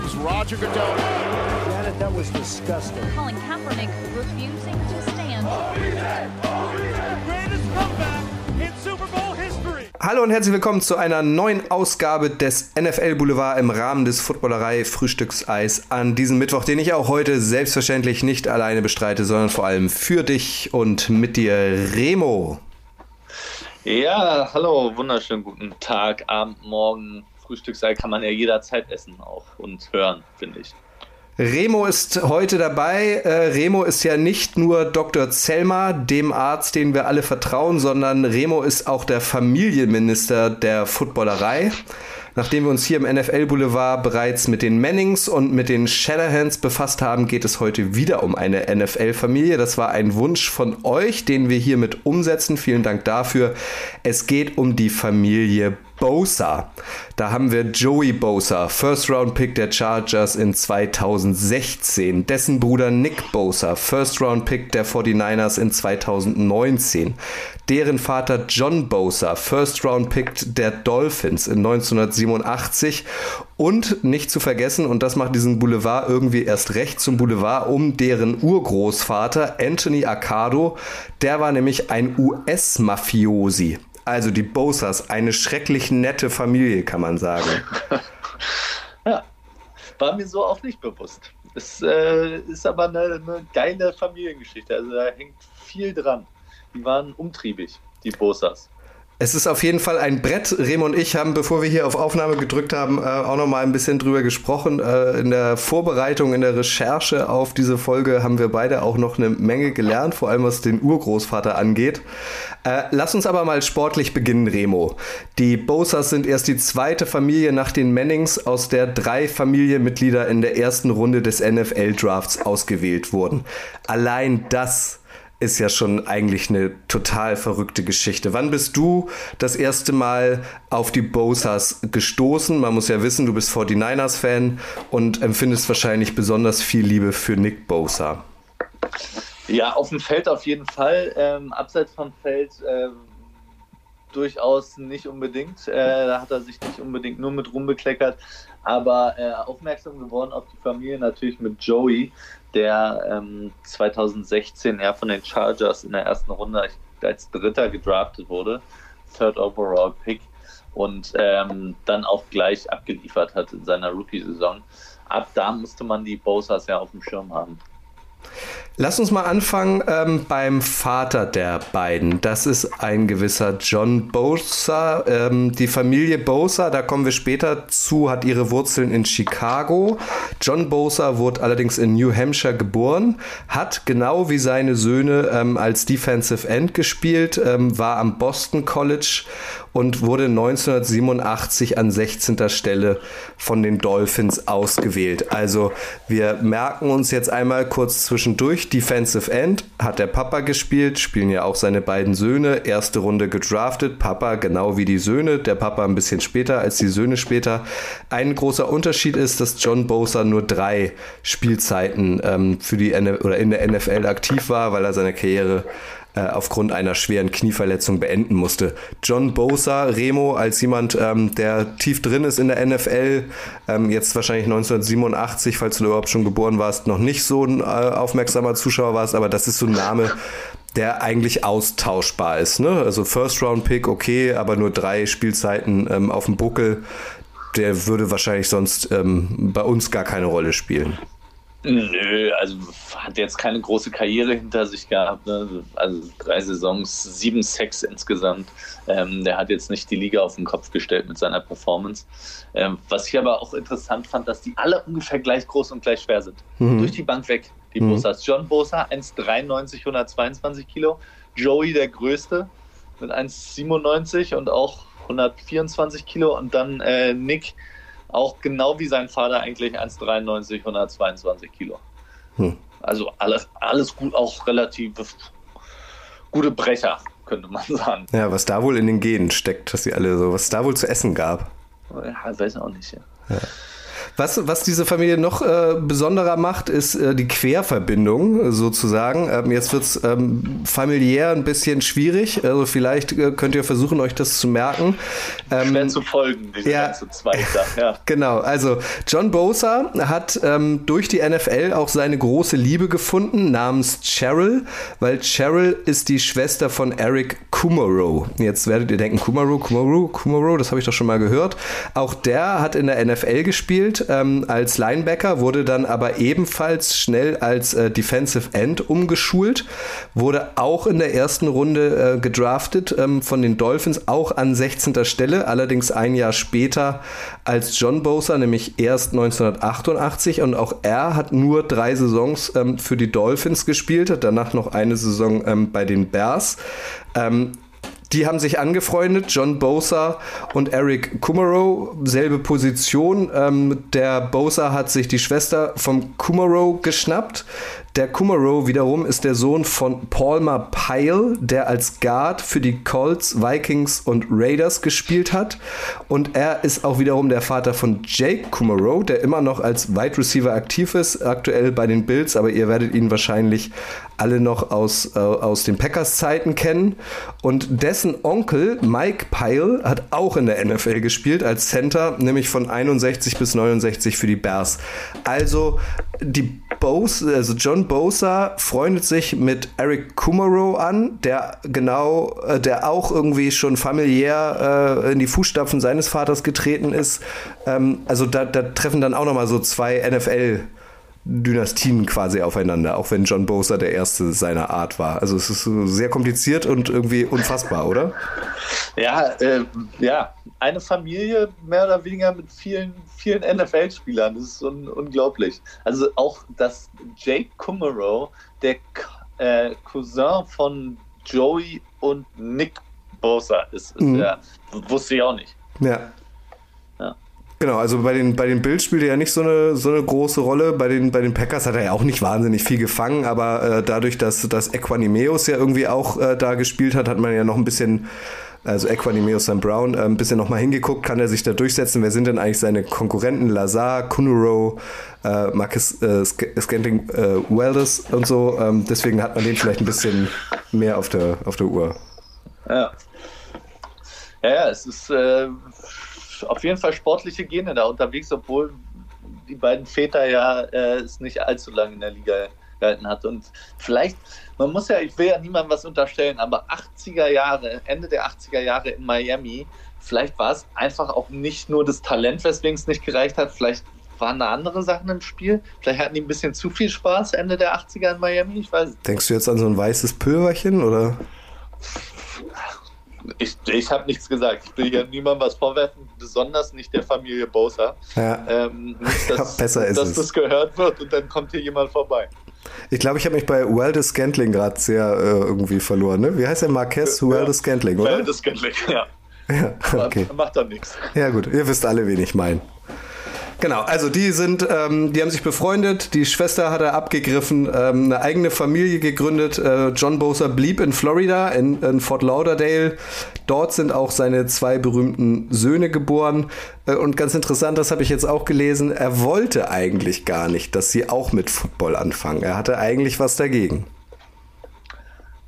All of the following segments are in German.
comes Roger Goodell. Janet, that was disgusting. Colin Kaepernick refusing to stand. Greatest comeback in Super Bowl history. Hallo und herzlich willkommen zu einer neuen Ausgabe des NFL Boulevard im Rahmen des Footballerei Frühstückseis an diesem Mittwoch, den ich auch heute selbstverständlich nicht alleine bestreite, sondern vor allem für dich und mit dir Remo. Ja, hallo, wunderschönen guten Tag, Abend, Morgen. Frühstücksei kann man ja jederzeit essen auch und hören, finde ich. Remo ist heute dabei. Äh, Remo ist ja nicht nur Dr. Zellmer, dem Arzt, den wir alle vertrauen, sondern Remo ist auch der Familienminister der Footballerei. Nachdem wir uns hier im NFL Boulevard bereits mit den Mannings und mit den Shadowhands befasst haben, geht es heute wieder um eine NFL-Familie. Das war ein Wunsch von euch, den wir hiermit umsetzen. Vielen Dank dafür. Es geht um die Familie Bosa. Da haben wir Joey Bosa, First Round Pick der Chargers in 2016. Dessen Bruder Nick Bosa, First Round Pick der 49ers in 2019. Deren Vater John Bosa, First Round Pick der Dolphins in 1987. Und nicht zu vergessen, und das macht diesen Boulevard irgendwie erst recht zum Boulevard, um deren Urgroßvater Anthony Accardo. Der war nämlich ein US-Mafiosi. Also die Bosas, eine schrecklich nette Familie, kann man sagen. ja, war mir so auch nicht bewusst. Es äh, ist aber eine, eine, geile Familiengeschichte. Also da hängt viel dran. Die waren umtriebig, die Bosas. Es ist auf jeden Fall ein Brett. Remo und ich haben, bevor wir hier auf Aufnahme gedrückt haben, äh, auch noch mal ein bisschen drüber gesprochen. Äh, in der Vorbereitung, in der Recherche auf diese Folge haben wir beide auch noch eine Menge gelernt, vor allem was den Urgroßvater angeht. Äh, lass uns aber mal sportlich beginnen, Remo. Die Bosas sind erst die zweite Familie nach den Mannings, aus der drei Familienmitglieder in der ersten Runde des NFL-Drafts ausgewählt wurden. Allein das ist ja schon eigentlich eine total verrückte Geschichte. Wann bist du das erste Mal auf die Bosas gestoßen? Man muss ja wissen, du bist 49ers-Fan und empfindest wahrscheinlich besonders viel Liebe für Nick Bosa. Ja, auf dem Feld auf jeden Fall. Ähm, abseits vom Feld ähm, durchaus nicht unbedingt. Äh, da hat er sich nicht unbedingt nur mit rumbekleckert. Aber äh, aufmerksam geworden auf die Familie natürlich mit Joey, der ähm, 2016 ja von den Chargers in der ersten Runde als Dritter gedraftet wurde, Third Overall Pick und ähm, dann auch gleich abgeliefert hat in seiner Rookie-Saison. Ab da musste man die Bosas ja auf dem Schirm haben. Lass uns mal anfangen ähm, beim Vater der beiden. Das ist ein gewisser John Bosa. Ähm, die Familie Bosa, da kommen wir später zu, hat ihre Wurzeln in Chicago. John Bosa wurde allerdings in New Hampshire geboren, hat genau wie seine Söhne ähm, als Defensive End gespielt, ähm, war am Boston College und wurde 1987 an 16. Stelle von den Dolphins ausgewählt. Also wir merken uns jetzt einmal kurz zwischendurch, Defensive End hat der Papa gespielt, spielen ja auch seine beiden Söhne, erste Runde gedraftet, Papa genau wie die Söhne, der Papa ein bisschen später als die Söhne später. Ein großer Unterschied ist, dass John Bosa nur drei Spielzeiten ähm, für die oder in der NFL aktiv war, weil er seine Karriere äh, aufgrund einer schweren Knieverletzung beenden musste. John Bosa, Remo, als jemand, ähm, der tief drin ist in der NFL, ähm, jetzt wahrscheinlich 1987, falls du überhaupt schon geboren warst, noch nicht so ein äh, aufmerksamer Zuschauer warst, aber das ist so ein Name, der eigentlich austauschbar ist. Ne? Also First Round Pick, okay, aber nur drei Spielzeiten ähm, auf dem Buckel. Der würde wahrscheinlich sonst ähm, bei uns gar keine Rolle spielen. Nö, also hat jetzt keine große Karriere hinter sich gehabt. Ne? Also drei Saisons, sieben Sacks insgesamt. Ähm, der hat jetzt nicht die Liga auf den Kopf gestellt mit seiner Performance. Ähm, was ich aber auch interessant fand, dass die alle ungefähr gleich groß und gleich schwer sind. Mhm. Durch die Bank weg, die mhm. Bosas. John Bosa 1,93, 122 Kilo. Joey der Größte mit 1,97 und auch 124 Kilo. Und dann äh, Nick auch genau wie sein Vater eigentlich 1,93, 122 Kilo. Hm. Also alles, alles gut, auch relativ gute Brecher, könnte man sagen. Ja, was da wohl in den Genen steckt, dass sie alle so, was da wohl zu essen gab. Ja, weiß auch nicht, ja. ja. Was, was diese Familie noch äh, besonderer macht, ist äh, die Querverbindung sozusagen. Ähm, jetzt wird es ähm, familiär ein bisschen schwierig. Also vielleicht äh, könnt ihr versuchen, euch das zu merken. Ähm, Schwer zu folgen, diese ja, ganze Zweiter. Ja. Genau, also John Bosa hat ähm, durch die NFL auch seine große Liebe gefunden namens Cheryl, weil Cheryl ist die Schwester von Eric Kumaro. Jetzt werdet ihr denken, Kumaro, Kumaro, Kumaro, das habe ich doch schon mal gehört. Auch der hat in der NFL gespielt ähm, als Linebacker, wurde dann aber ebenfalls schnell als äh, Defensive End umgeschult, wurde auch in der ersten Runde äh, gedraftet ähm, von den Dolphins, auch an 16. Stelle, allerdings ein Jahr später als John Bosa, nämlich erst 1988 und auch er hat nur drei Saisons ähm, für die Dolphins gespielt, danach noch eine Saison ähm, bei den Bears. Die haben sich angefreundet, John Bosa und Eric Kumaro, selbe Position. Ähm, der Bosa hat sich die Schwester vom Kumaro geschnappt. Der Kumaro wiederum ist der Sohn von Palmer Pyle, der als Guard für die Colts, Vikings und Raiders gespielt hat. Und er ist auch wiederum der Vater von Jake Kumaro, der immer noch als Wide Receiver aktiv ist, aktuell bei den Bills, aber ihr werdet ihn wahrscheinlich alle noch aus, äh, aus den Packers-Zeiten kennen. Und dessen Onkel Mike Pyle hat auch in der NFL gespielt als Center, nämlich von 61 bis 69 für die Bears. Also die Bose, also John Bosa freundet sich mit Eric Kumaro an, der genau, äh, der auch irgendwie schon familiär äh, in die Fußstapfen seines Vaters getreten ist. Ähm, also da, da treffen dann auch nochmal so zwei NFL- Dynastien quasi aufeinander, auch wenn John Bosa der erste seiner Art war. Also es ist sehr kompliziert und irgendwie unfassbar, oder? Ja, äh, ja, eine Familie mehr oder weniger mit vielen, vielen NFL-Spielern. Das ist un unglaublich. Also auch, dass Jake Kummerow der äh, Cousin von Joey und Nick Bosa ist, ist mhm. ja, wusste ich auch nicht. Ja. Genau, also bei den, bei den Bills spielt er ja nicht so eine, so eine große Rolle. Bei den, bei den Packers hat er ja auch nicht wahnsinnig viel gefangen, aber äh, dadurch, dass, dass Equanimeus ja irgendwie auch äh, da gespielt hat, hat man ja noch ein bisschen, also Equanimeus Sam Brown, äh, ein bisschen nochmal hingeguckt, kann er sich da durchsetzen? Wer sind denn eigentlich seine Konkurrenten? Lazar, Kunuro, äh, Marcus äh, Scantling äh, Welders und so. Ähm, deswegen hat man den vielleicht ein bisschen mehr auf der, auf der Uhr. Ja. Ja, ja, es ist äh, auf jeden Fall sportliche Gene da unterwegs, obwohl die beiden Väter ja äh, es nicht allzu lange in der Liga gehalten hat. Und vielleicht, man muss ja, ich will ja niemandem was unterstellen, aber 80er Jahre, Ende der 80er Jahre in Miami, vielleicht war es einfach auch nicht nur das Talent, weswegen es nicht gereicht hat, vielleicht waren da andere Sachen im Spiel. Vielleicht hatten die ein bisschen zu viel Spaß Ende der 80er in Miami, ich weiß. Denkst du jetzt an so ein weißes Pülverchen oder? Ich, ich habe nichts gesagt. Ich will hier niemandem was vorwerfen, besonders nicht der Familie Bosa. Ja. Ähm, nicht, dass, Besser ist dass es. das gehört wird und dann kommt hier jemand vorbei. Ich glaube, ich habe mich bei Waldus Scantling gerade sehr äh, irgendwie verloren. Ne? Wie heißt der Marquez? Ja. Waldus Scantling, oder? Waldus Scantling, ja. Ja, okay. Macht doch nichts. Ja, gut. Ihr wisst alle, wen ich meine. Genau, also die sind, ähm, die haben sich befreundet. Die Schwester hat er abgegriffen, ähm, eine eigene Familie gegründet. Äh, John Bosa blieb in Florida, in, in, Fort Lauderdale. Dort sind auch seine zwei berühmten Söhne geboren. Äh, und ganz interessant, das habe ich jetzt auch gelesen. Er wollte eigentlich gar nicht, dass sie auch mit Football anfangen. Er hatte eigentlich was dagegen.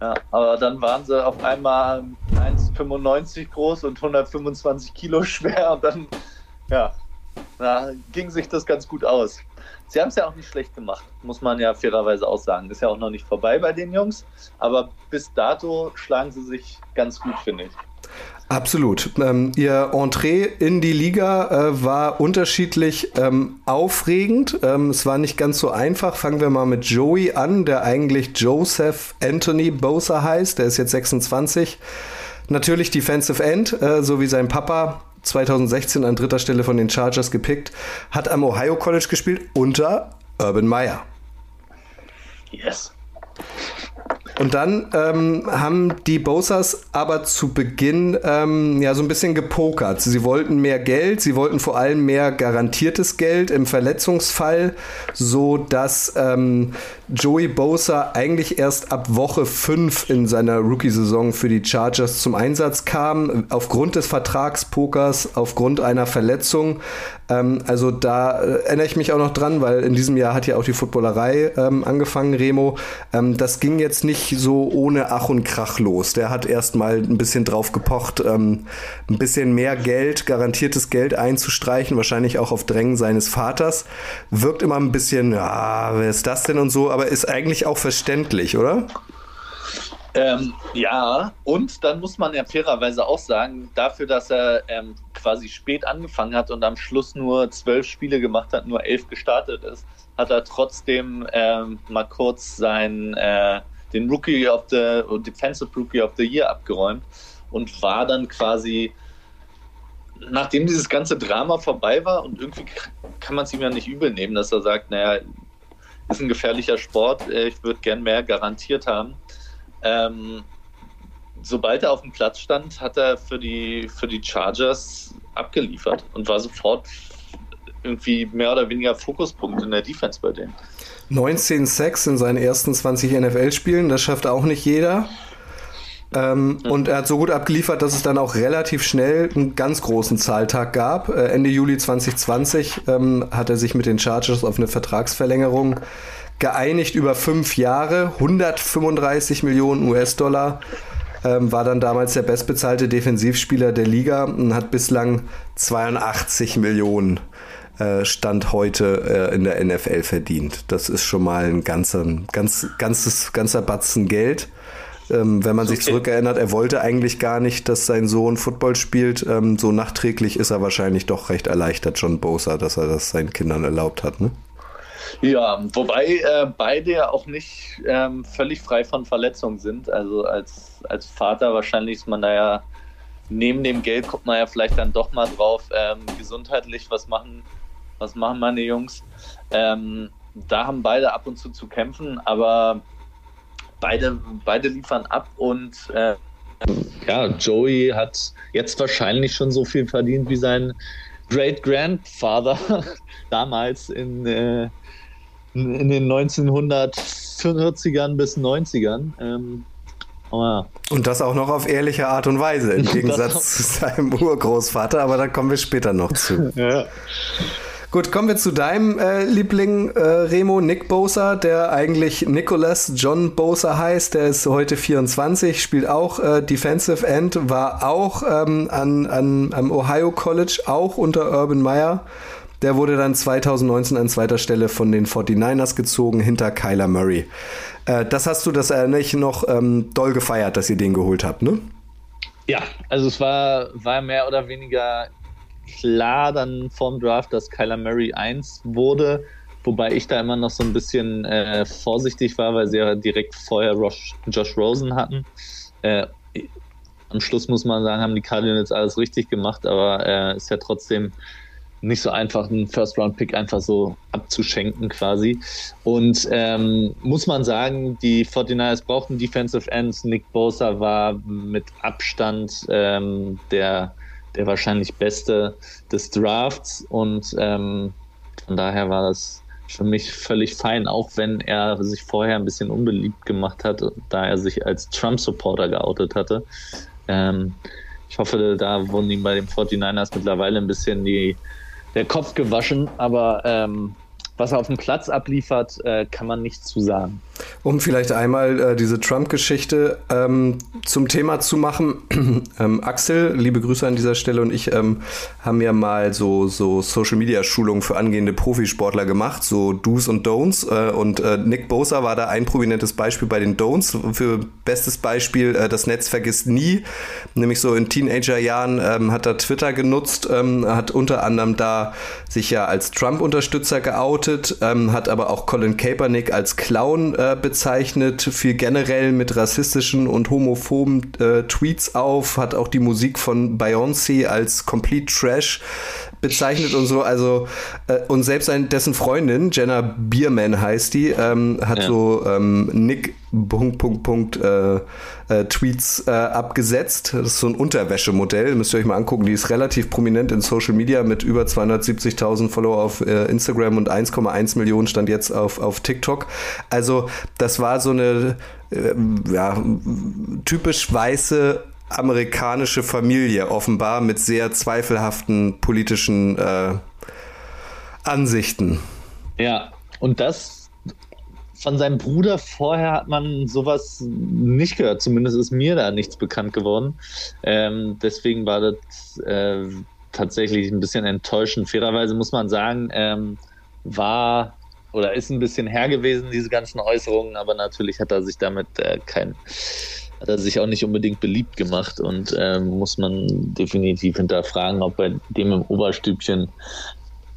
Ja, aber dann waren sie auf einmal 1,95 groß und 125 Kilo schwer und dann, ja, da ging sich das ganz gut aus. Sie haben es ja auch nicht schlecht gemacht, muss man ja fairerweise auch sagen. Ist ja auch noch nicht vorbei bei den Jungs, aber bis dato schlagen sie sich ganz gut, finde ich. Absolut. Ähm, ihr Entree in die Liga äh, war unterschiedlich ähm, aufregend. Ähm, es war nicht ganz so einfach. Fangen wir mal mit Joey an, der eigentlich Joseph Anthony Bosa heißt. Der ist jetzt 26. Natürlich Defensive End, äh, so wie sein Papa. 2016 an dritter Stelle von den Chargers gepickt, hat am Ohio College gespielt unter Urban Meyer. Yes. Und dann ähm, haben die Bosas aber zu Beginn ähm, ja so ein bisschen gepokert. Sie wollten mehr Geld, sie wollten vor allem mehr garantiertes Geld im Verletzungsfall, so dass ähm, Joey Bosa eigentlich erst ab Woche 5 in seiner Rookie-Saison für die Chargers zum Einsatz kam, aufgrund des Vertragspokers, aufgrund einer Verletzung. Ähm, also da äh, erinnere ich mich auch noch dran, weil in diesem Jahr hat ja auch die Footballerei ähm, angefangen, Remo. Ähm, das ging jetzt nicht so ohne Ach und Krach los. Der hat erst mal ein bisschen drauf gepocht, ähm, ein bisschen mehr Geld, garantiertes Geld einzustreichen, wahrscheinlich auch auf Drängen seines Vaters. Wirkt immer ein bisschen, ja, wer ist das denn und so, aber ist eigentlich auch verständlich, oder? Ähm, ja, und dann muss man ja fairerweise auch sagen, dafür, dass er ähm, quasi spät angefangen hat und am Schluss nur zwölf Spiele gemacht hat, nur elf gestartet ist, hat er trotzdem ähm, mal kurz sein, äh, den Rookie of the Defensive Rookie of the Year abgeräumt und war dann quasi, nachdem dieses ganze Drama vorbei war und irgendwie kann man es ihm ja nicht übel nehmen, dass er sagt, naja, ist ein gefährlicher Sport, äh, ich würde gern mehr garantiert haben. Ähm, sobald er auf dem Platz stand, hat er für die, für die Chargers abgeliefert und war sofort irgendwie mehr oder weniger Fokuspunkt in der Defense bei denen. 19 Sacks in seinen ersten 20 NFL-Spielen, das schafft auch nicht jeder. Ähm, mhm. Und er hat so gut abgeliefert, dass es dann auch relativ schnell einen ganz großen Zahltag gab. Äh, Ende Juli 2020 ähm, hat er sich mit den Chargers auf eine Vertragsverlängerung geeinigt über fünf Jahre, 135 Millionen US-Dollar. Ähm, war dann damals der bestbezahlte Defensivspieler der Liga und hat bislang 82 Millionen Stand heute äh, in der NFL verdient. Das ist schon mal ein ganzer, ganz, ganzes, ganzer Batzen Geld. Ähm, wenn man okay. sich zurückerinnert, er wollte eigentlich gar nicht, dass sein Sohn Football spielt. Ähm, so nachträglich ist er wahrscheinlich doch recht erleichtert, John Bosa, dass er das seinen Kindern erlaubt hat. Ne? Ja, wobei äh, beide ja auch nicht ähm, völlig frei von Verletzungen sind. Also als, als Vater wahrscheinlich ist man da ja neben dem Geld guckt man ja vielleicht dann doch mal drauf, ähm, gesundheitlich, was machen, was machen meine Jungs. Ähm, da haben beide ab und zu zu kämpfen, aber beide, beide liefern ab und äh, ja, Joey hat jetzt wahrscheinlich schon so viel verdient wie sein Great Grandfather damals in, äh, in den 1940ern bis 90ern. Ähm, oh Und das auch noch auf ehrliche Art und Weise, im Gegensatz zu seinem Urgroßvater, aber da kommen wir später noch zu. ja. Gut, kommen wir zu deinem äh, Liebling, äh, Remo, Nick Bosa, der eigentlich Nicholas John Bosa heißt. Der ist heute 24, spielt auch äh, Defensive End, war auch ähm, an, an, am Ohio College, auch unter Urban Meyer. Der wurde dann 2019 an zweiter Stelle von den 49ers gezogen, hinter Kyler Murray. Äh, das hast du, das erinnere ich noch, ähm, doll gefeiert, dass ihr den geholt habt, ne? Ja, also es war, war mehr oder weniger klar dann vorm Draft, dass Kyler Murray 1 wurde. Wobei ich da immer noch so ein bisschen äh, vorsichtig war, weil sie ja direkt vorher Rosh, Josh Rosen hatten. Äh, am Schluss muss man sagen, haben die Cardinals alles richtig gemacht, aber äh, ist ja trotzdem nicht so einfach, einen First-Round-Pick einfach so abzuschenken quasi. Und ähm, muss man sagen, die 49ers brauchten Defensive Ends. Nick Bosa war mit Abstand ähm, der, der wahrscheinlich Beste des Drafts und ähm, von daher war das für mich völlig fein, auch wenn er sich vorher ein bisschen unbeliebt gemacht hat, da er sich als Trump-Supporter geoutet hatte. Ähm, ich hoffe, da wurden ihm bei den 49ers mittlerweile ein bisschen die der Kopf gewaschen, aber ähm, was er auf dem Platz abliefert, äh, kann man nichts zu sagen. Um vielleicht einmal äh, diese Trump-Geschichte ähm, zum Thema zu machen. ähm, Axel, liebe Grüße an dieser Stelle und ich ähm, haben ja mal so, so Social-Media-Schulungen für angehende Profisportler gemacht, so Do's und Don'ts. Äh, und äh, Nick Bosa war da ein prominentes Beispiel bei den Don'ts. Für bestes Beispiel, äh, das Netz vergisst nie. Nämlich so in Teenager-Jahren ähm, hat er Twitter genutzt, ähm, hat unter anderem da sich ja als Trump-Unterstützer geoutet, ähm, hat aber auch Colin Kaepernick als Clown äh, bezeichnet, fiel generell mit rassistischen und homophoben äh, Tweets auf, hat auch die Musik von Beyoncé als Complete Trash bezeichnet und so. Also, äh, und selbst sein, dessen Freundin, Jenna Bierman heißt die, ähm, hat ja. so ähm, Nick Punkt, Punkt, Punkt äh, äh, Tweets äh, abgesetzt. Das ist so ein Unterwäschemodell, müsst ihr euch mal angucken. Die ist relativ prominent in Social Media mit über 270.000 Follower auf äh, Instagram und 1,1 Millionen stand jetzt auf, auf TikTok. Also das war so eine äh, ja, typisch weiße amerikanische Familie offenbar mit sehr zweifelhaften politischen äh, Ansichten. Ja, und das von seinem Bruder vorher hat man sowas nicht gehört. Zumindest ist mir da nichts bekannt geworden. Ähm, deswegen war das äh, tatsächlich ein bisschen enttäuschend. Fairerweise muss man sagen, ähm, war oder ist ein bisschen her gewesen, diese ganzen Äußerungen, aber natürlich hat er sich damit äh, kein hat er sich auch nicht unbedingt beliebt gemacht und ähm, muss man definitiv hinterfragen, ob bei dem im Oberstübchen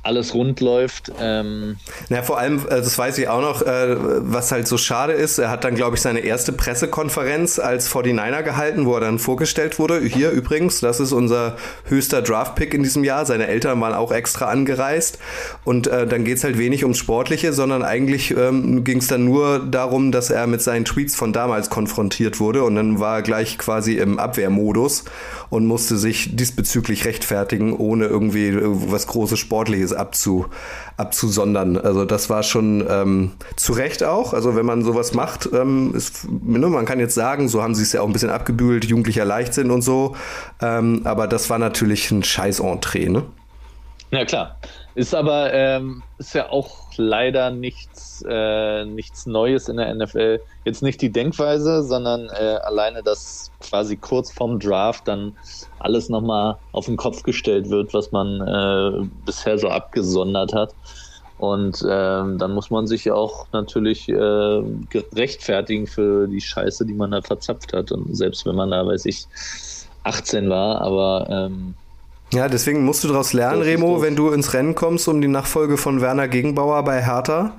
alles rund läuft. Ähm ja, vor allem, äh, das weiß ich auch noch, äh, was halt so schade ist, er hat dann, glaube ich, seine erste Pressekonferenz als 49er gehalten, wo er dann vorgestellt wurde. Hier übrigens, das ist unser höchster Draft-Pick in diesem Jahr. Seine Eltern waren auch extra angereist. Und äh, dann geht es halt wenig ums Sportliche, sondern eigentlich ähm, ging es dann nur darum, dass er mit seinen Tweets von damals konfrontiert wurde. Und dann war er gleich quasi im Abwehrmodus und musste sich diesbezüglich rechtfertigen, ohne irgendwie äh, was Großes Sportliches abzu, abzusondern. Also das war schon ähm, zu Recht auch. Also wenn man sowas macht, ähm, ist, ne, man kann jetzt sagen, so haben sie es ja auch ein bisschen abgebügelt, jugendlicher Leichtsinn und so. Ähm, aber das war natürlich ein scheiß Entree, ne? Ja klar. Ist aber ähm, ist ja auch leider nichts, äh, nichts Neues in der NFL. Jetzt nicht die Denkweise, sondern äh, alleine, dass quasi kurz vorm Draft dann alles nochmal auf den Kopf gestellt wird, was man äh, bisher so abgesondert hat. Und ähm, dann muss man sich auch natürlich äh, rechtfertigen für die Scheiße, die man da verzapft hat. Und selbst wenn man da, weiß ich, 18 war, aber ähm, ja, deswegen musst du daraus lernen, Remo, wenn du ins Rennen kommst um die Nachfolge von Werner Gegenbauer bei Hertha,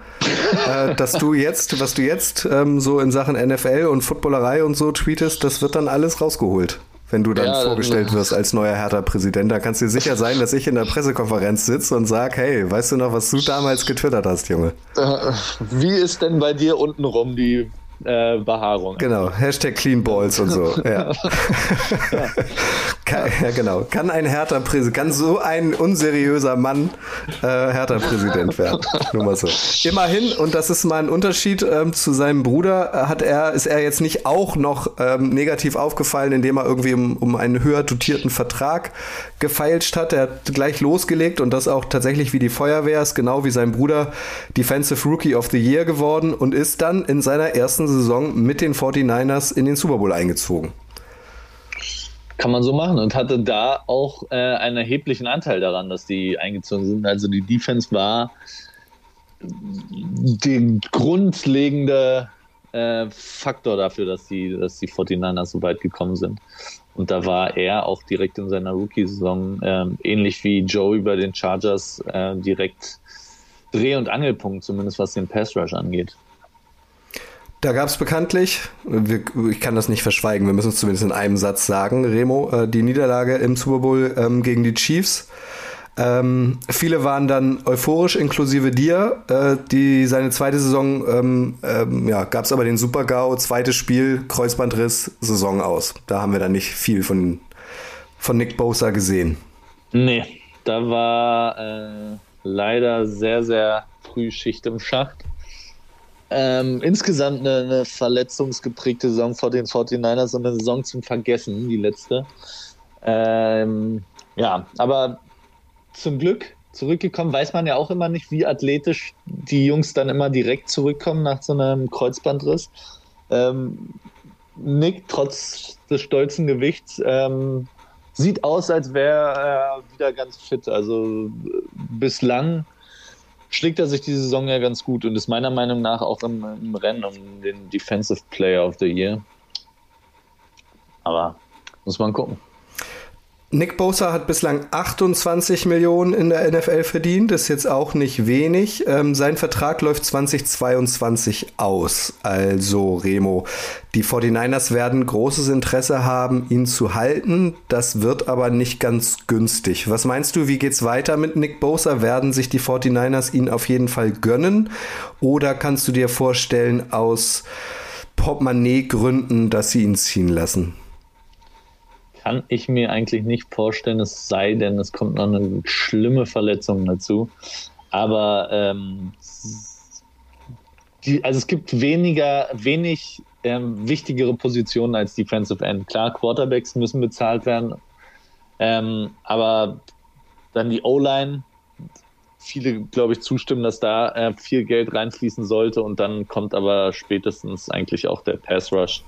äh, dass du jetzt, was du jetzt ähm, so in Sachen NFL und Footballerei und so tweetest, das wird dann alles rausgeholt. Wenn du dann ja, vorgestellt wirst als neuer Hertha-Präsident, da kannst du dir sicher sein, dass ich in der Pressekonferenz sitze und sage, hey, weißt du noch, was du damals getwittert hast, Junge? Äh, wie ist denn bei dir untenrum die äh, Behaarung. Genau, Hashtag Clean Balls und so. Ja. ja. Kann, ja, genau. Kann ein härter Präsident, kann so ein unseriöser Mann äh, härter Präsident werden. Nur mal so. Immerhin, und das ist mal ein Unterschied ähm, zu seinem Bruder, hat er, ist er jetzt nicht auch noch ähm, negativ aufgefallen, indem er irgendwie um, um einen höher dotierten Vertrag gefeilscht hat. Er hat gleich losgelegt und das auch tatsächlich wie die Feuerwehr ist, genau wie sein Bruder Defensive Rookie of the Year geworden und ist dann in seiner ersten Saison mit den 49ers in den Super Bowl eingezogen. Kann man so machen und hatte da auch äh, einen erheblichen Anteil daran, dass die eingezogen sind. Also die Defense war der grundlegende äh, Faktor dafür, dass die, dass die 49ers so weit gekommen sind. Und da war er auch direkt in seiner Rookie-Saison, äh, ähnlich wie Joe über den Chargers, äh, direkt Dreh- und Angelpunkt, zumindest was den Pass-Rush angeht. Da gab es bekanntlich, wir, ich kann das nicht verschweigen, wir müssen es zumindest in einem Satz sagen, Remo, äh, die Niederlage im Super Bowl ähm, gegen die Chiefs. Ähm, viele waren dann euphorisch, inklusive dir. Äh, die seine zweite Saison, ähm, ähm, ja, gab es aber den Super-GAU, zweites Spiel, Kreuzbandriss, Saison aus. Da haben wir dann nicht viel von, von Nick Bosa gesehen. Nee, da war äh, leider sehr, sehr früh Schicht im Schacht. Ähm, insgesamt eine, eine, verletzungsgeprägte Saison vor den 49ers und eine Saison zum Vergessen, die letzte. Ähm, ja, aber zum Glück zurückgekommen. Weiß man ja auch immer nicht, wie athletisch die Jungs dann immer direkt zurückkommen nach so einem Kreuzbandriss. Ähm, Nick, trotz des stolzen Gewichts, ähm, sieht aus, als wäre er wieder ganz fit. Also bislang schlägt er sich die Saison ja ganz gut und ist meiner Meinung nach auch im, im Rennen um den Defensive Player of the Year. Aber muss man gucken. Nick Bosa hat bislang 28 Millionen in der NFL verdient, ist jetzt auch nicht wenig. Ähm, sein Vertrag läuft 2022 aus. Also Remo, die 49ers werden großes Interesse haben, ihn zu halten. Das wird aber nicht ganz günstig. Was meinst du, wie geht's weiter mit Nick Bosa? Werden sich die 49ers ihn auf jeden Fall gönnen? Oder kannst du dir vorstellen, aus Portemonnaie-Gründen, dass sie ihn ziehen lassen? Kann ich mir eigentlich nicht vorstellen, es sei denn, es kommt noch eine schlimme Verletzung dazu. Aber ähm, die, also es gibt weniger, wenig ähm, wichtigere Positionen als Defensive End. Klar, Quarterbacks müssen bezahlt werden, ähm, aber dann die O-Line. Viele, glaube ich, zustimmen, dass da äh, viel Geld reinfließen sollte und dann kommt aber spätestens eigentlich auch der Pass Rush.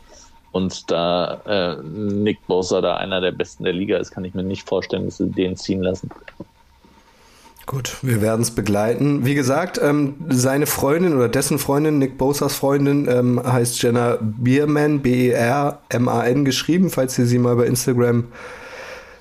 Und da äh, Nick Bosa da einer der besten der Liga ist, kann ich mir nicht vorstellen, dass sie den ziehen lassen. Gut, wir werden es begleiten. Wie gesagt, ähm, seine Freundin oder dessen Freundin, Nick Bosas Freundin, ähm, heißt Jenna Bierman, B-E-R-M-A-N geschrieben, falls ihr sie mal bei Instagram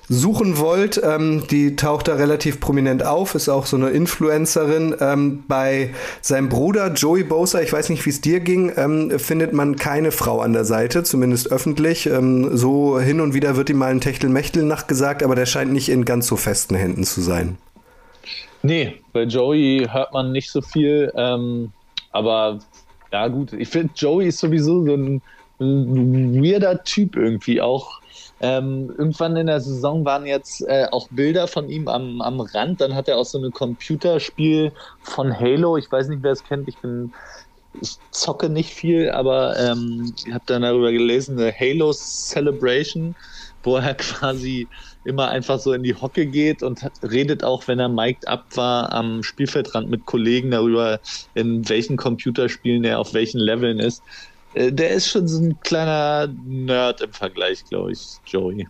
suchen wollt, ähm, die taucht da relativ prominent auf, ist auch so eine Influencerin. Ähm, bei seinem Bruder Joey Bosa, ich weiß nicht, wie es dir ging, ähm, findet man keine Frau an der Seite, zumindest öffentlich. Ähm, so hin und wieder wird ihm mal ein Techtelmechtel nachgesagt, aber der scheint nicht in ganz so festen Händen zu sein. Nee, bei Joey hört man nicht so viel, ähm, aber ja gut, ich finde Joey ist sowieso so ein, ein weirder Typ irgendwie auch ähm, irgendwann in der Saison waren jetzt äh, auch Bilder von ihm am, am Rand. Dann hat er auch so ein Computerspiel von Halo. Ich weiß nicht, wer es kennt. Ich bin, ich zocke nicht viel, aber ähm, ich habe dann darüber gelesen, eine Halo Celebration, wo er quasi immer einfach so in die Hocke geht und redet auch, wenn er mic'd up war, am Spielfeldrand mit Kollegen darüber, in welchen Computerspielen er auf welchen Leveln ist. Äh, der ist schon so ein kleiner Nerd im Vergleich, glaube ich, Joey.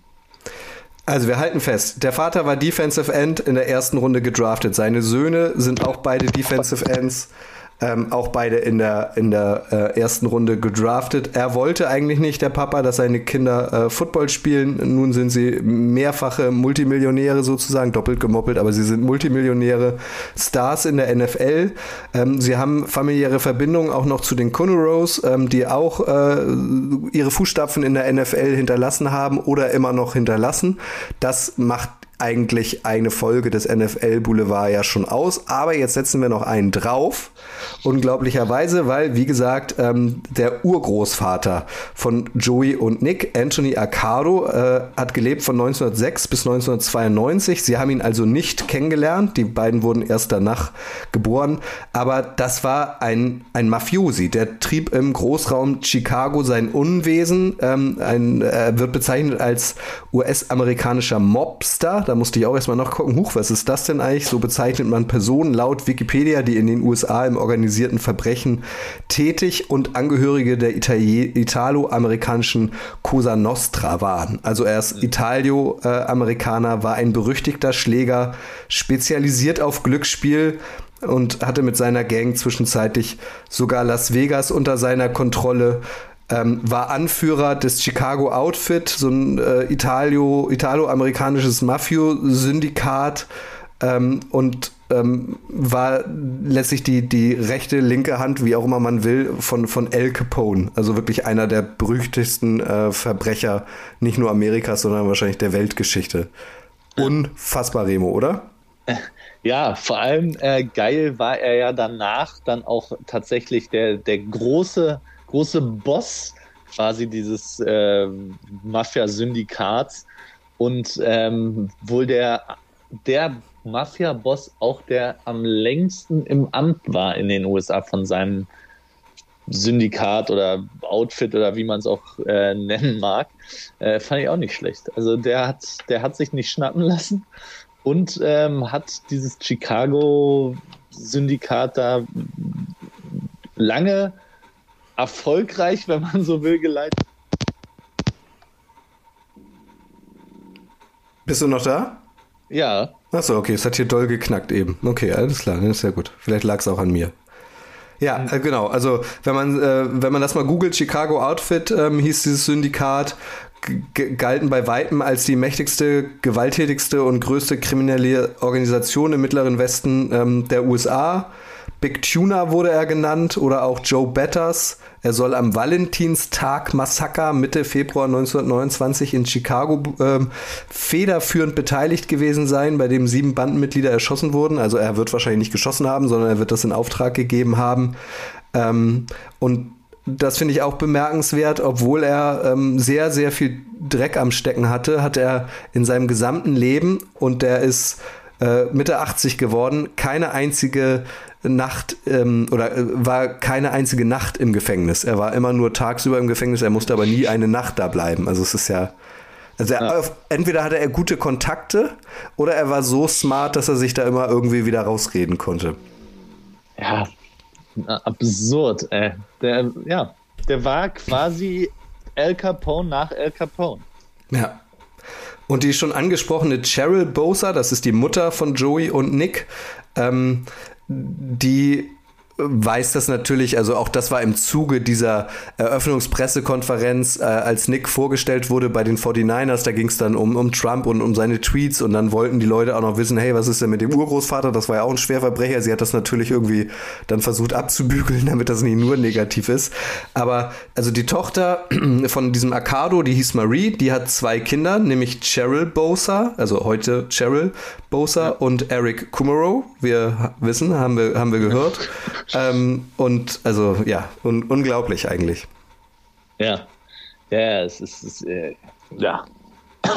Also wir halten fest, der Vater war Defensive End in der ersten Runde gedraftet. Seine Söhne sind auch beide Defensive Ends ähm, auch beide in der, in der äh, ersten Runde gedraftet. Er wollte eigentlich nicht, der Papa, dass seine Kinder äh, Football spielen. Nun sind sie mehrfache Multimillionäre sozusagen, doppelt gemoppelt, aber sie sind Multimillionäre, Stars in der NFL. Ähm, sie haben familiäre Verbindungen auch noch zu den Coneros, ähm, die auch äh, ihre Fußstapfen in der NFL hinterlassen haben oder immer noch hinterlassen. Das macht eigentlich eine Folge des NFL Boulevard ja schon aus, aber jetzt setzen wir noch einen drauf. Unglaublicherweise, weil, wie gesagt, ähm, der Urgroßvater von Joey und Nick, Anthony Accardo, äh, hat gelebt von 1906 bis 1992. Sie haben ihn also nicht kennengelernt. Die beiden wurden erst danach geboren. Aber das war ein, ein Mafiosi. Der trieb im Großraum Chicago sein Unwesen. Ähm, ein, er wird bezeichnet als US-amerikanischer Mobster da musste ich auch erstmal noch gucken, huch, was ist das denn eigentlich? So bezeichnet man Personen laut Wikipedia, die in den USA im organisierten Verbrechen tätig und Angehörige der italo-amerikanischen Cosa Nostra waren. Also er ist Italio-Amerikaner, war ein berüchtigter Schläger, spezialisiert auf Glücksspiel und hatte mit seiner Gang zwischenzeitlich sogar Las Vegas unter seiner Kontrolle ähm, war Anführer des Chicago Outfit, so ein äh, Italio, italo-amerikanisches Mafio-Syndikat ähm, und ähm, war letztlich die, die rechte, linke Hand, wie auch immer man will, von, von Al Capone. Also wirklich einer der berüchtigsten äh, Verbrecher, nicht nur Amerikas, sondern wahrscheinlich der Weltgeschichte. Unfassbar, Remo, oder? Ja, vor allem äh, geil war er ja danach dann auch tatsächlich der, der große große Boss quasi dieses äh, Mafia-Syndikats und ähm, wohl der, der Mafia-Boss auch der am längsten im Amt war in den USA von seinem Syndikat oder Outfit oder wie man es auch äh, nennen mag, äh, fand ich auch nicht schlecht. Also der hat, der hat sich nicht schnappen lassen und ähm, hat dieses Chicago-Syndikat da lange erfolgreich, wenn man so will, geleitet. Bist du noch da? Ja. Achso, okay, es hat hier doll geknackt eben. Okay, alles klar, das ist ja gut. Vielleicht lag es auch an mir. Ja, äh, genau. Also wenn man äh, wenn man das mal googelt, Chicago Outfit ähm, hieß dieses Syndikat, galten bei Weitem als die mächtigste, gewalttätigste und größte kriminelle Organisation im Mittleren Westen ähm, der USA. Big Tuna wurde er genannt oder auch Joe Betters. Er soll am Valentinstag-Massaker Mitte Februar 1929 in Chicago äh, federführend beteiligt gewesen sein, bei dem sieben Bandenmitglieder erschossen wurden. Also er wird wahrscheinlich nicht geschossen haben, sondern er wird das in Auftrag gegeben haben. Ähm, und das finde ich auch bemerkenswert, obwohl er ähm, sehr, sehr viel Dreck am Stecken hatte, hat er in seinem gesamten Leben und der ist äh, Mitte 80 geworden, keine einzige Nacht ähm, oder äh, war keine einzige Nacht im Gefängnis. Er war immer nur tagsüber im Gefängnis, er musste aber nie eine Nacht da bleiben. Also es ist ja. Also er, ja. entweder hatte er gute Kontakte oder er war so smart, dass er sich da immer irgendwie wieder rausreden konnte. Ja, absurd, ey. Der, ja, der war quasi El Capone nach El Capone. Ja. Und die schon angesprochene Cheryl Bosa, das ist die Mutter von Joey und Nick, ähm, die weiß das natürlich, also auch das war im Zuge dieser Eröffnungspressekonferenz, äh, als Nick vorgestellt wurde bei den 49ers, da ging es dann um, um Trump und um seine Tweets und dann wollten die Leute auch noch wissen, hey, was ist denn mit dem Urgroßvater? Das war ja auch ein Schwerverbrecher. Sie hat das natürlich irgendwie dann versucht abzubügeln, damit das nicht nur negativ ist. Aber also die Tochter von diesem Acado, die hieß Marie, die hat zwei Kinder, nämlich Cheryl Bosa, also heute Cheryl Bosa ja. und Eric Kummerow. Wir wissen, haben wir, haben wir gehört. ähm, und also ja, un unglaublich eigentlich. Ja, ja, es ist, es ist äh, ja.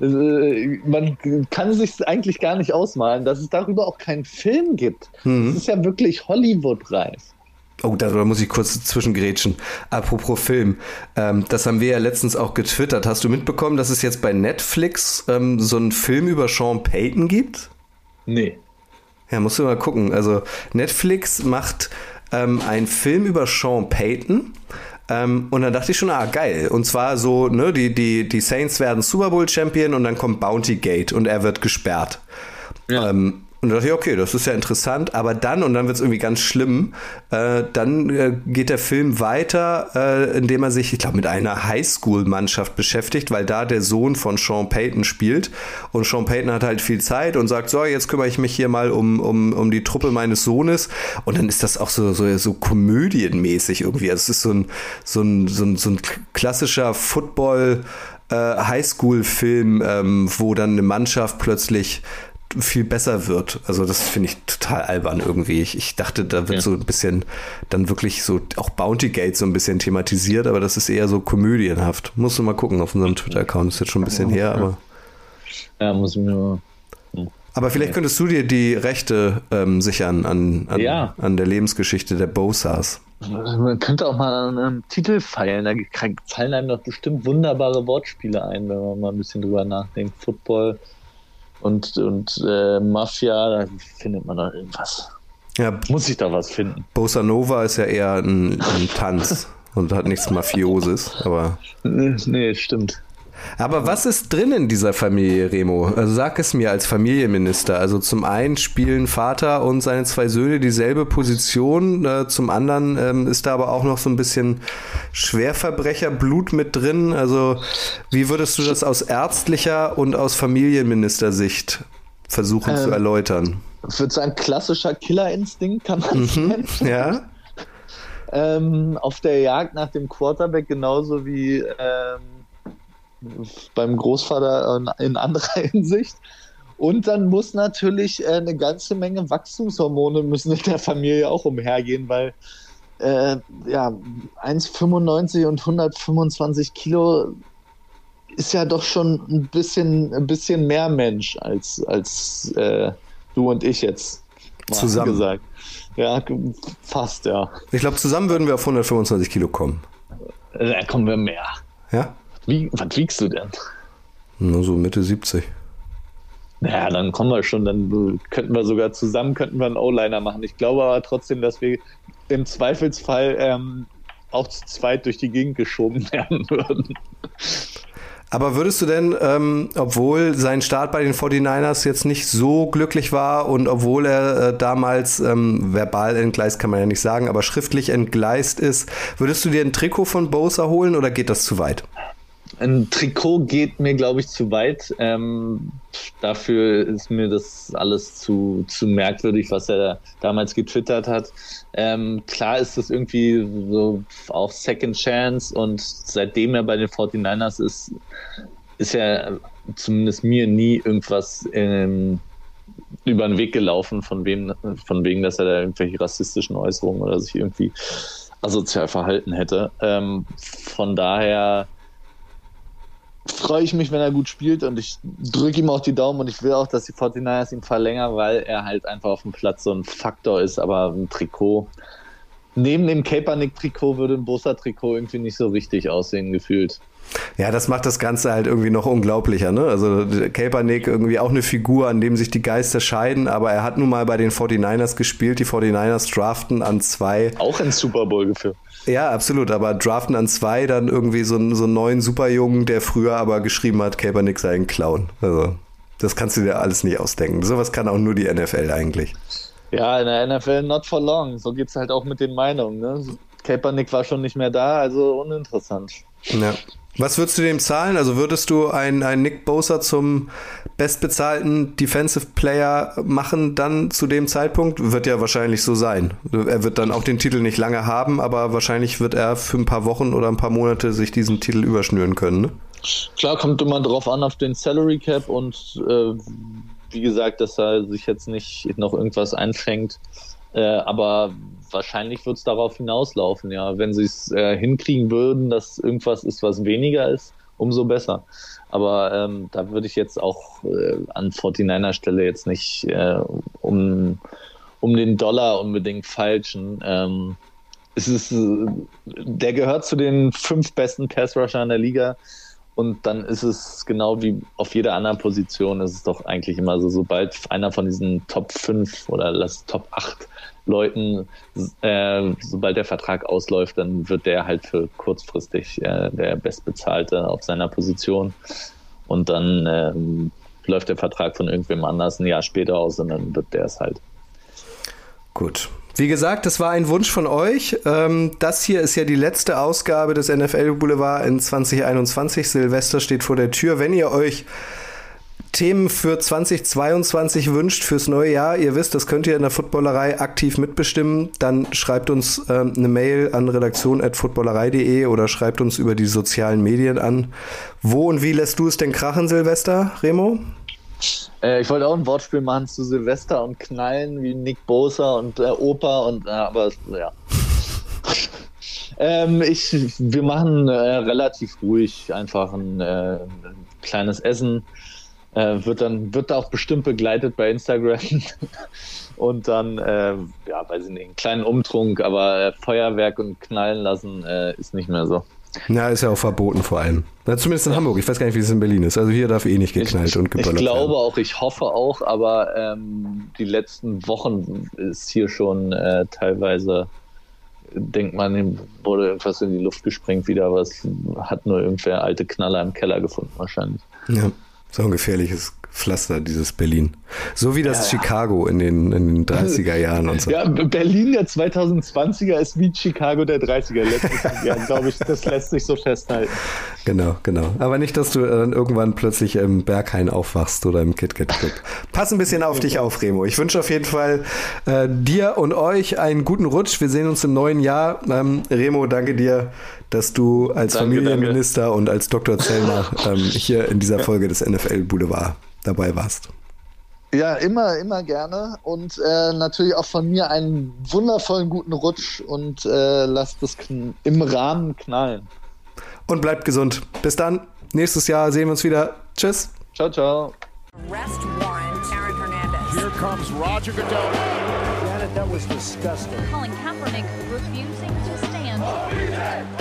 Äh, man kann sich eigentlich gar nicht ausmalen, dass es darüber auch keinen Film gibt. Mhm. ist ja wirklich Hollywood-reif. Oh, da, muss ich kurz zwischengrätschen. Apropos Film. Ähm, das haben wir ja letztens auch getwittert. Hast du mitbekommen, dass es jetzt bei Netflix ähm, so einen Film über Sean Payton gibt? Nee. Ja, musst du mal gucken. Also Netflix macht ähm, einen Film über Sean Payton. Ähm, und dann dachte ich schon, ah, geil. Und zwar so, ne, die, die, die Saints werden Super Bowl Champion und dann kommt Bounty Gate und er wird gesperrt. Ja. Ähm, und da dachte ich, okay, das ist ja interessant, aber dann, und dann wird es irgendwie ganz schlimm, äh, dann äh, geht der Film weiter, äh, indem er sich, ich glaube, mit einer Highschool-Mannschaft beschäftigt, weil da der Sohn von Sean Payton spielt. Und Sean Payton hat halt viel Zeit und sagt, so, jetzt kümmere ich mich hier mal um, um, um die Truppe meines Sohnes. Und dann ist das auch so, so, so komödienmäßig irgendwie. Also es ist so ein, so ein, so ein, so ein klassischer Football- äh, Highschool-Film, ähm, wo dann eine Mannschaft plötzlich viel besser wird. Also das finde ich total albern irgendwie. Ich, ich dachte, da wird ja. so ein bisschen dann wirklich so auch Bounty Gate so ein bisschen thematisiert, aber das ist eher so komödienhaft. Musst du mal gucken auf unserem Twitter-Account. Ist jetzt schon ein bisschen her, aber. Ja, muss ich mir mal. Aber vielleicht könntest du dir die Rechte ähm, sichern an, an, ja. an der Lebensgeschichte der Bosas. Man könnte auch mal an einem Titel feilen. Da fallen einem doch bestimmt wunderbare Wortspiele ein, wenn man mal ein bisschen drüber nachdenkt. Football, und, und äh, Mafia, da findet man da irgendwas. Ja, Muss ich da was finden? Bossa Nova ist ja eher ein, ein Tanz und hat nichts Mafioses, aber. Nee, stimmt. Aber was ist drin in dieser Familie, Remo? Also sag es mir als Familienminister. Also zum einen spielen Vater und seine zwei Söhne dieselbe Position, äh, zum anderen ähm, ist da aber auch noch so ein bisschen Schwerverbrecherblut mit drin. Also wie würdest du das aus ärztlicher und aus Familienministersicht versuchen ähm, zu erläutern? Ich würde sagen, klassischer Killerinstinkt kann man mhm, Ja. ähm, auf der Jagd nach dem Quarterback genauso wie ähm, beim Großvater in anderer Hinsicht. Und dann muss natürlich äh, eine ganze Menge Wachstumshormone müssen in der Familie auch umhergehen, weil äh, ja, 1,95 und 125 Kilo ist ja doch schon ein bisschen, ein bisschen mehr Mensch als, als äh, du und ich jetzt. Zusammen. Gesagt. Ja, fast, ja. Ich glaube, zusammen würden wir auf 125 Kilo kommen. Da kommen wir mehr. Ja? Wie, was wiegst du denn? Nur so Mitte 70. Naja, dann kommen wir schon, dann könnten wir sogar zusammen könnten wir einen O-Liner machen. Ich glaube aber trotzdem, dass wir im Zweifelsfall ähm, auch zu zweit durch die Gegend geschoben werden würden. Aber würdest du denn, ähm, obwohl sein Start bei den 49ers jetzt nicht so glücklich war und obwohl er äh, damals ähm, verbal entgleist kann man ja nicht sagen, aber schriftlich entgleist ist, würdest du dir ein Trikot von Bosa holen oder geht das zu weit? Ein Trikot geht mir, glaube ich, zu weit. Ähm, dafür ist mir das alles zu, zu merkwürdig, was er da damals getwittert hat. Ähm, klar ist das irgendwie so auch Second Chance und seitdem er bei den 49ers ist, ist ja zumindest mir nie irgendwas ähm, über den Weg gelaufen, von wem, von wegen, dass er da irgendwelche rassistischen Äußerungen oder sich irgendwie asozial verhalten hätte. Ähm, von daher freue ich mich, wenn er gut spielt und ich drücke ihm auch die Daumen und ich will auch, dass die 49ers ihn verlängern, weil er halt einfach auf dem Platz so ein Faktor ist, aber ein Trikot. Neben dem Kaepernick-Trikot würde ein Bosa-Trikot irgendwie nicht so richtig aussehen, gefühlt. Ja, das macht das Ganze halt irgendwie noch unglaublicher. Ne? Also Kaepernick irgendwie auch eine Figur, an dem sich die Geister scheiden, aber er hat nun mal bei den 49ers gespielt. Die 49ers draften an zwei. Auch ins Super Bowl geführt. Ja, absolut. Aber draften an zwei dann irgendwie so, einen, so einen neuen Superjungen, der früher aber geschrieben hat, Kaepernick sei ein Clown. Also das kannst du dir alles nicht ausdenken. Sowas kann auch nur die NFL eigentlich. Ja, in der NFL not for long. So geht es halt auch mit den Meinungen. Ne? Kaepernick war schon nicht mehr da, also uninteressant. Ja. Was würdest du dem zahlen? Also würdest du einen, Nick Bosa zum bestbezahlten Defensive Player machen dann zu dem Zeitpunkt? Wird ja wahrscheinlich so sein. Er wird dann auch den Titel nicht lange haben, aber wahrscheinlich wird er für ein paar Wochen oder ein paar Monate sich diesen Titel überschnüren können. Ne? Klar, kommt immer drauf an auf den Salary Cap und äh, wie gesagt, dass er sich jetzt nicht noch irgendwas einfängt. Äh, aber wahrscheinlich wird es darauf hinauslaufen, ja. Wenn sie es äh, hinkriegen würden, dass irgendwas ist, was weniger ist, umso besser. Aber ähm, da würde ich jetzt auch äh, an 49er Stelle jetzt nicht äh, um, um den Dollar unbedingt falschen. Ähm, es ist, äh, der gehört zu den fünf besten Pass-Rusher in der Liga. Und dann ist es genau wie auf jeder anderen Position, ist es doch eigentlich immer so, sobald einer von diesen Top 5 oder lass Top 8 Leuten, äh, sobald der Vertrag ausläuft, dann wird der halt für kurzfristig äh, der Bestbezahlte auf seiner Position. Und dann ähm, läuft der Vertrag von irgendwem anders ein Jahr später aus und dann wird der es halt. Gut. Wie gesagt, das war ein Wunsch von euch. Ähm, das hier ist ja die letzte Ausgabe des NFL Boulevard in 2021. Silvester steht vor der Tür. Wenn ihr euch Themen für 2022 wünscht fürs neue Jahr, ihr wisst, das könnt ihr in der Footballerei aktiv mitbestimmen, dann schreibt uns ähm, eine Mail an redaktion.footballerei.de oder schreibt uns über die sozialen Medien an. Wo und wie lässt du es denn krachen, Silvester, Remo? Äh, ich wollte auch ein Wortspiel machen zu Silvester und Knallen wie Nick Bosa und äh, Opa und äh, aber ja. ähm, ich, wir machen äh, relativ ruhig einfach ein, äh, ein kleines Essen äh, wird dann wird auch bestimmt begleitet bei Instagram und dann ja weiß ich nicht einen kleinen Umtrunk, aber Feuerwerk und knallen lassen ist nicht mehr so. Na, ist ja auch verboten vor allem. Na, zumindest in ja. Hamburg. Ich weiß gar nicht, wie es in Berlin ist. Also hier darf eh nicht geknallt ich, und geböllert Ich glaube werden. auch, ich hoffe auch, aber ähm, die letzten Wochen ist hier schon äh, teilweise, denkt man, wurde irgendwas in die Luft gesprengt wieder, aber es hat nur irgendwer alte Knaller im Keller gefunden wahrscheinlich. Ja. So ein gefährliches Pflaster, dieses Berlin. So wie das ja, Chicago in den, in den 30er Jahren und so. Ja, Berlin der 2020er ist wie Chicago der 30er letztes Jahr, glaube ich. Das lässt sich so festhalten. Genau, genau. Aber nicht, dass du dann irgendwann plötzlich im Berghain aufwachst oder im KitKat Club. Pass ein bisschen auf dich auf, Remo. Ich wünsche auf jeden Fall äh, dir und euch einen guten Rutsch. Wir sehen uns im neuen Jahr. Ähm, Remo, danke dir, dass du als danke, Familienminister danke. und als Dr. Zellner ähm, hier in dieser Folge des NFL Boulevard dabei warst. Ja, immer, immer gerne. Und äh, natürlich auch von mir einen wundervollen guten Rutsch und äh, lasst es im Rahmen knallen. Und bleibt gesund. Bis dann. Nächstes Jahr sehen wir uns wieder. Tschüss. Ciao, ciao. Arrest warrant, Aaron Hernandez. Here comes Roger Goodell. Janet, that was disgusting. Colin Kaepernick refusing to stand.